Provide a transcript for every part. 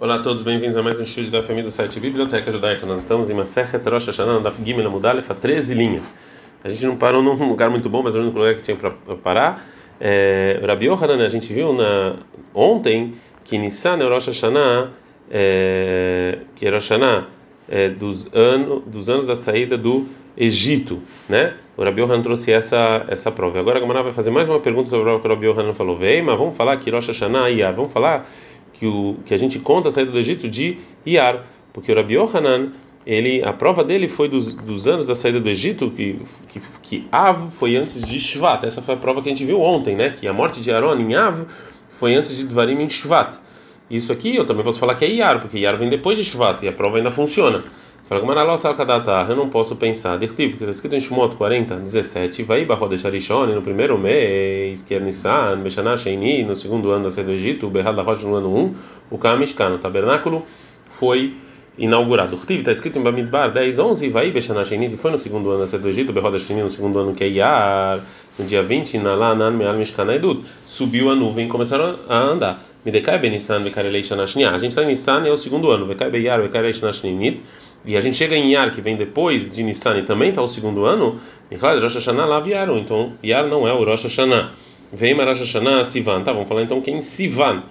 Olá a todos, bem-vindos a mais um estudo da família do site Biblioteca Judaica. Nós estamos em Masechet Rosh Hashanah, da Gimel Amudalef, a 13 linhas. A gente não parou num lugar muito bom, mas é o único lugar que tinha para parar. É, Rabi Yohanan, a gente viu na, ontem que Nissan é Rosh Hashanah, é, que é Rosh Hashanah é, dos, ano, dos anos da saída do Egito, né? O Rabi Yohanan trouxe essa, essa prova. Agora a Gamara vai fazer mais uma pergunta sobre o que o Rabi Yohanan falou. Vem, mas vamos falar que Rosh Hashanah e vamos falar que, o, que a gente conta a saída do Egito de Iar, porque o Rabi Yohanan, ele, a prova dele foi dos, dos anos da saída do Egito, que, que, que Av foi antes de Shvat. Essa foi a prova que a gente viu ontem, né? Que a morte de Aaron em Av foi antes de Dvarim em Shvat. Isso aqui eu também posso falar que é Iar, porque Iar vem depois de Shvat e a prova ainda funciona. Eu não posso pensar. Dirtiv, que está escrito em Shemot 40, 17, vai Bahodesh Arishon, no primeiro mês, que é Nissan, Beshana Sheini, no segundo ano da saída do Egito, o Berrad Lahosh no ano 1, o Kamishkan, o tabernáculo, foi inaugurado. Dirtiv, está escrito em Bamidbar 10, 11, vai Sheini, foi no segundo ano da saída do Egito, o Sheini, no segundo ano que é Iar, no dia 20, na Lanan Meal Mishkan Edut, subiu a nuvem e começaram a andar. Midekai Benissan, Vekarelei Shanashnia. A gente está em Nissan, é o segundo ano, Vekai Beyar, Vekarelei Shanashnit e a gente chega em Yar, que vem depois de Nissan e também está o segundo ano, e claro, Rosh Hashanah lá vieram, então Yar não é o Rosh Hashanah. Vem Rosh Hashanah Sivan, tá? Vamos falar então quem Sivan,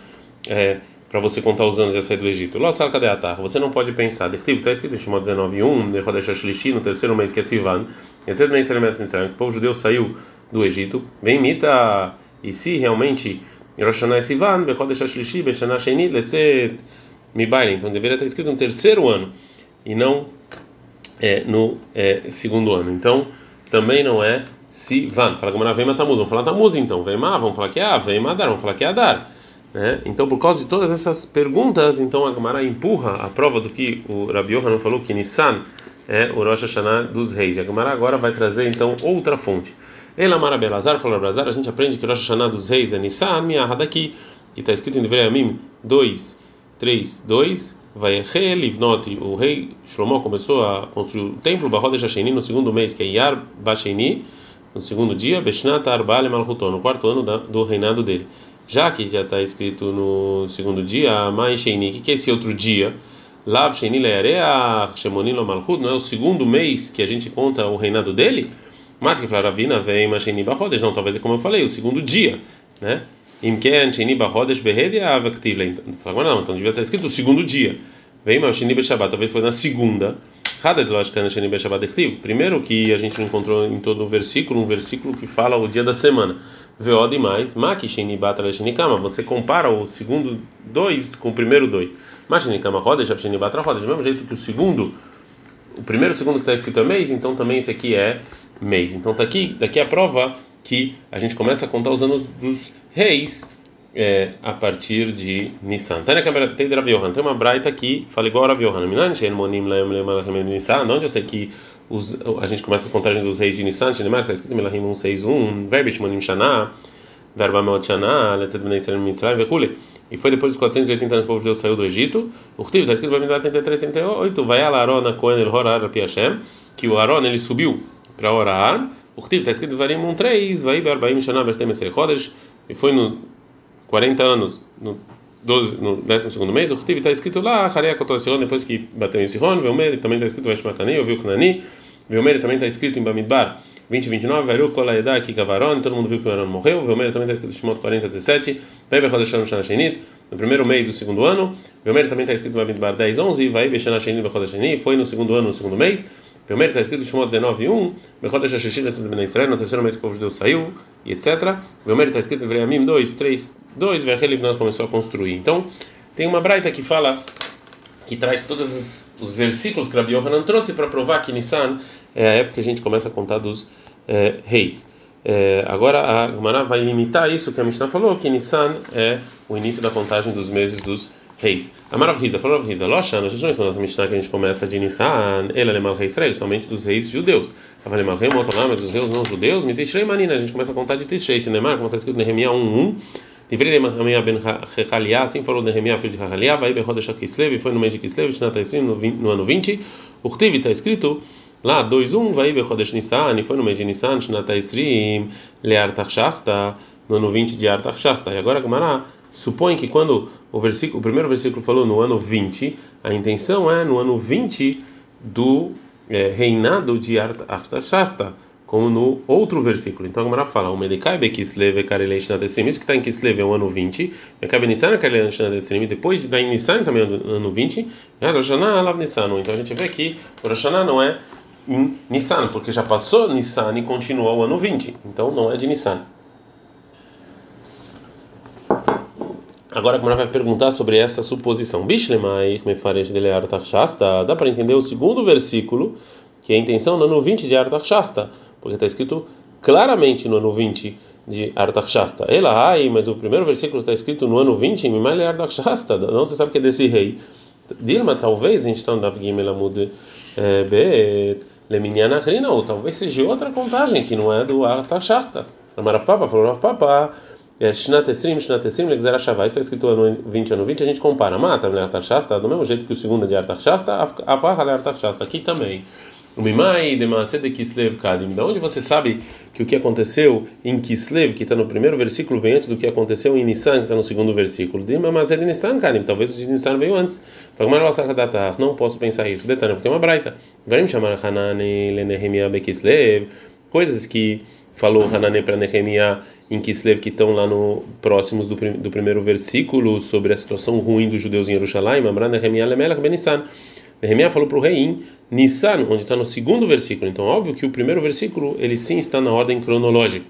é, para você contar os anos e sair do Egito. Lo sal atar. Você não pode pensar. Está escrito em Shimon 19:1, Rodesh Shlishi, no terceiro mês que é Sivan. Etc. mês o povo judeu saiu do Egito. Vem Mita, e se realmente Rosh Hashanah é Sivan, Bechodesh Shlishi, Beshana Sheni, Letzet Mibaile. Então deveria estar escrito no terceiro ano e não é, no é, segundo ano. Então, também não é Sivan. Fala que vem Matamuz, vamos falar Tamuz então. Vem Ma, vamos falar que é A, vem Madar, vamos falar que é Adar. Né? Então, por causa de todas essas perguntas, então a Gemara empurra a prova do que o Rabi Yohanan falou, que Nissan é o Rosh Hashanah dos reis. E a Gemara agora vai trazer então outra fonte. Ela Mara Belazar falou Belazar, a gente aprende que o Rosh Hashanah dos reis é Nissan, minha daqui, que está escrito em Devrei Amim 2, 3, 2, vai Livnot, o rei Shlomo começou a construir o templo Bahodesh Hasheni no segundo mês, que é Yar Basheni, no segundo dia, Beshnat Arbale Malchuton, no quarto ano do reinado dele. Já que já está escrito no segundo dia, Mai Sheni, o que é esse outro dia? Lav Sheni Learea Shemonilo Malchut, não é o segundo mês que a gente conta o reinado dele? Mata que Ravina vem Masheni Bahodesh, não, talvez é como eu falei, o segundo dia, né? Imken Sheni Bahodesh Behede Avaktivle. Agora não, então devia estar escrito o segundo dia. Vem mas Sheni Beshabat, talvez foi na segunda. Echtiv. Primeiro que a gente encontrou em todo o versículo, um versículo que fala o dia da semana. Veod mais, Maki Sheni Batra Sheni Kama. Você compara o segundo dois com o primeiro dois. Mas Sheni Kama Hodesh, Sheni Batra Hodesh. Do mesmo jeito que o segundo, o primeiro segundo que está escrito é mês, então também esse aqui é mês. Então tá aqui, daqui a prova que a gente começa a contar os anos dos reis é, a partir de Nissan. Tem Rav Yohan, tem uma braita aqui, fala igual a Rav Yohan. Onde eu sei que os, a gente começa as contagens dos reis de Nissan, está escrito Melahim 161, Verbe Shmonim Shana, Verba Meot Shana, Letzet Bnei Israel Mitzrayim, Vekule. E foi depois dos 480 anos que o povo de Deus saiu do Egito. O Rtiv está escrito em 33, 38, vai a Aaron a Cohen el Horar a Piashem, que o Aaron ele subiu para orar. O Rtiv está escrito em Varim 3, vai Berbaim Shana, Vestem Esre Chodesh, e foi no 40 anos, no, 12, no 12 mês, o Rtiv está escrito lá, Harei Kotor depois que bateu em Sihon, Velmer, também está escrito Veshmatani, ouviu Knani, Velmer também está escrito em Bamidbar 20 29, Varu Kolayedá, Kikavaron, todo mundo viu que o Aaron morreu, Velmer também está escrito em Shemot 40 17, Bebe Chodesham Shanashenit, no primeiro mês do segundo ano, Velmer também está escrito em Bamidbar 10 11, Vai Beshanashenit Bechodesheni, foi no segundo ano, no segundo mês, Primeiro está escrito Shemot 19, 1, Bechodesh Hashishit Letzat Ben Israel, no terceiro mês que o povo judeu saiu, e etc. Primeiro está escrito Vreamim 2, 3, 2, Verhelivnot começou a construir. Então, tem uma braita que fala, que traz todos os versículos que Rabbi Yohanan trouxe para provar que Nissan é a época que a gente começa a contar dos é, reis. É, agora a Gemara vai limitar isso que a Mishnah falou, que Nissan é o início da contagem dos meses dos reis reis. Amarav Riza, falou Rav Riza, Loshan, a gente não ensinou na Mishnah que a gente começa de Nissan, ele é rei Israel, somente dos reis judeus. Avalemal rei Motoná, mas os reis não judeus, Mitishrei Manina, a gente começa a contar de Tishrei, Neymar, como está escrito em Nehemiah 1.1, Livrei de Nehemiah ben Rechalia, assim falou Nehemiah, filho de Rechalia, vai Bechodesh Kislev, foi no mês de Kislev, Shnat no ano 20, o Urtiv está escrito lá 2.1, vai Bechodesh Nissan, foi no mês de Nissan, Shnat Esrim, Lear Tachshasta, no ano 20 de Artachshasta. E agora a Gemara supõe que quando o versículo, o primeiro versículo falou no ano 20, a intenção é no ano 20 do é, reinado de Artaxasta, como no outro versículo. Então a Gemara fala: O Medikai Bekislev Kareleish Nadesrim, isso que está em Kislev é o ano 20, Mekabe Nissan Kareleish Nadesrim, depois está em Nissan também é o ano 20, Roshaná Alav Nissan. Então a gente vê que Roshaná não é em Nissan, porque já passou Nissan e continuou o ano 20, então não é de Nissan. Agora a Gemara vai perguntar sobre essa suposição. Bishlemai Mefaresh de Leartachasta, dá para entender o segundo versículo, que é a intenção no ano 20 de Artachasta porque está escrito claramente no ano 20 de Artaxasta. Ela, ai, mas o primeiro versículo está escrito no ano 20, Mimale Artaxasta, não se sabe que é desse rei. Dilma, talvez, a gente está no Dav eh, Bet, Leminiana ou talvez seja outra contagem que não é do Artaxasta. Amarav Papa falou, Papa, Shnat Esrim, Shnat Esrim, Legzer Ashavá, isso está escrito ano 20, ano 20, a gente compara, mata, Artaxasta, do mesmo jeito que o segundo é de Artaxasta, Avah Artaxasta, aqui também. O Mimai de de Kislev Kadim. Da onde você sabe que o que aconteceu em Kislev, que está no primeiro versículo, vem antes do que aconteceu em Nissan, que está no segundo versículo? De Mamazed Nissan Kadim. Talvez o de Nissan veio antes. Não posso pensar isso. Detalhe, porque tem uma braita. Vamos chamar Hanani Lenehemia Bekislev. Coisas que falou Hanani para Nehemia em Kislev que estão lá no próximos do, do primeiro versículo sobre a situação ruim dos judeus em Jerusalém. Mamra Nehemia Lemelech Benissan. Nehemia falou para o rei em Nissan, onde está no segundo versículo. Então, óbvio que o primeiro versículo, ele sim está na ordem cronológica.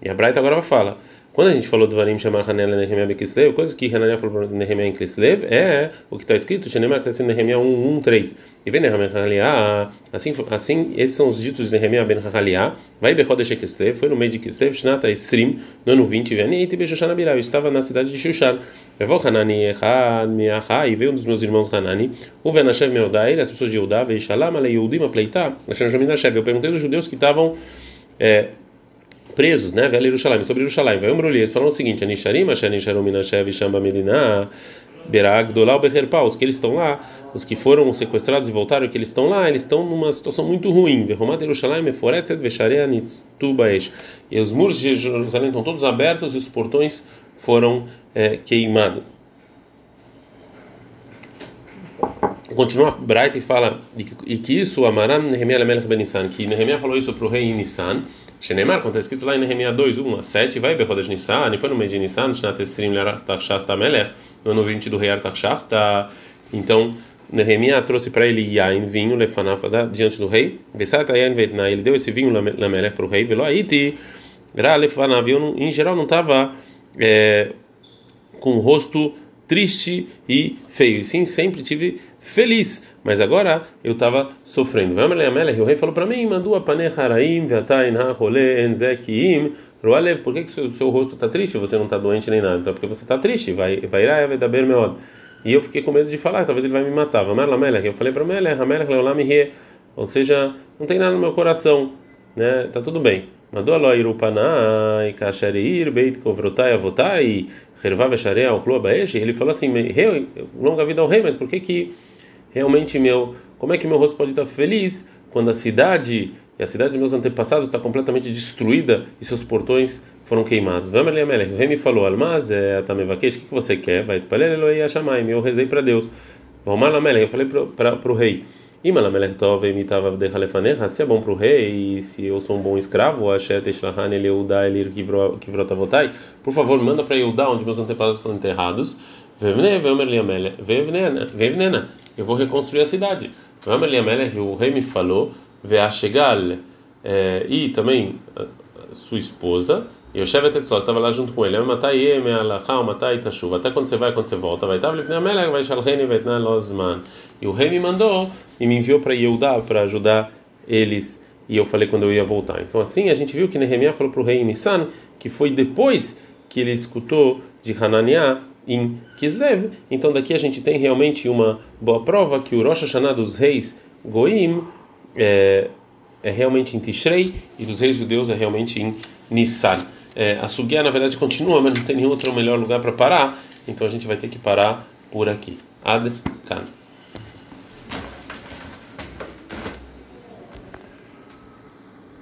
E a Braita agora fala, quando a gente falou do Varim chamar Hanel Nehemia Bekislev, coisa que Hananiah falou para Nehemia em Kislev, é o que está escrito, Shenemar está Nehemia 1, 1, 3. E vem Nehemia Haliah, assim, assim, esses são os ditos de Nehemia Ben Haliah, vai Bechodesh Kislev, foi no mês de Kislev, Shnata Esrim, no ano 20, Veni, e Beshushan Abirah, eu estava na cidade de Shushan. Levou Hanani Echad, Miachá, e veio um dos meus irmãos Hanani, o Venashev Meodai, as pessoas de Eudá, Veishalam, Ale Yehudim, Apleitá, Hashem Jominashev. Eu perguntei dos judeus que estavam é, presos, né? Velho Jerusalém, sobre Jerusalém. Vai um eles falam o seguinte: Anisharim, Ashanisharum Minashev, Shamba Medina, Berag, Dolal, Becherpá, os que eles estão lá, os que foram sequestrados e voltaram, que eles estão lá, eles estão numa situação muito ruim. Verromat Jerusalém, Meforetzet, Vesharea, Nitztubaesh. E os muros de Jerusalém estão todos abertos e os portões foram é, queimados. Continua Bright e fala e que isso Amaram Nehemiah Melech Ben Nissan, que Nehemiah falou isso para o rei Nissan. Shenemar, quando está escrito lá em Nehemiah 2, 1 a 7, vai Bechodesh Nissan, e foi no mês de Nissan, Shnat Esrim Tarshasta Melech, no ano 20 do rei Artaxasta. Então, Nehemiah trouxe para ele Yain, vinho, Lefanafada, diante do rei. Vesat Yain ele deu esse vinho na Melech para o rei, Velo Aiti, Ra Lefanav, em geral não estava é, com o rosto triste e feio, e sim sempre tive feliz, mas agora eu estava sofrendo. O rei falou para mim: enzekim roalev. Por que, que o seu rosto está triste? Você não está doente nem nada. Então, porque você está triste. Vai, vai ir vai dar meod. E eu fiquei com medo de falar, talvez ele vai me matar. Eu falei para Melech, Ou seja, não tem nada no meu coração, né? Tá tudo bem. Mandou a Irupanai, Kasherir, Beit Kovrotai, Avotai, Hervav Sharei, Alclua Baesh. Ele falou assim: longa vida ao rei, mas por que que realmente meu, como é que meu rosto pode estar feliz quando a cidade e a cidade dos meus antepassados está completamente destruída e seus portões foram queimados. O rei me falou: Almaz, é o que você quer? Vai para Hashamai. Eu rezei para Deus. Eu falei para o rei. Se é bom para o rei, se eu sou um bom escravo, por favor, manda para Yehudá, onde meus antepassados são enterrados. Eu vou reconstruir a cidade. O rei me falou, é, e também sua esposa, e o chefe estava lá junto com ele. Matai matai tashuva. Até quando você vai, quando você vai estar vai shalheni vetna. E o rei me mandou e me enviou para Yehudá para ajudar eles. E eu falei quando eu ia voltar. Então assim a gente viu que Nehemiah falou para o rei Nissan que foi depois que ele escutou de Hananiah em Kislev. Então daqui a gente tem realmente uma boa prova que o Rosh Hashanah dos reis Goim é, é realmente em Tishrei e dos reis judeus é realmente em Nissan. É, a Sugia, na verdade, continua, mas não tem nenhum outro melhor lugar para parar, então a gente vai ter que parar por aqui. Ad Kan.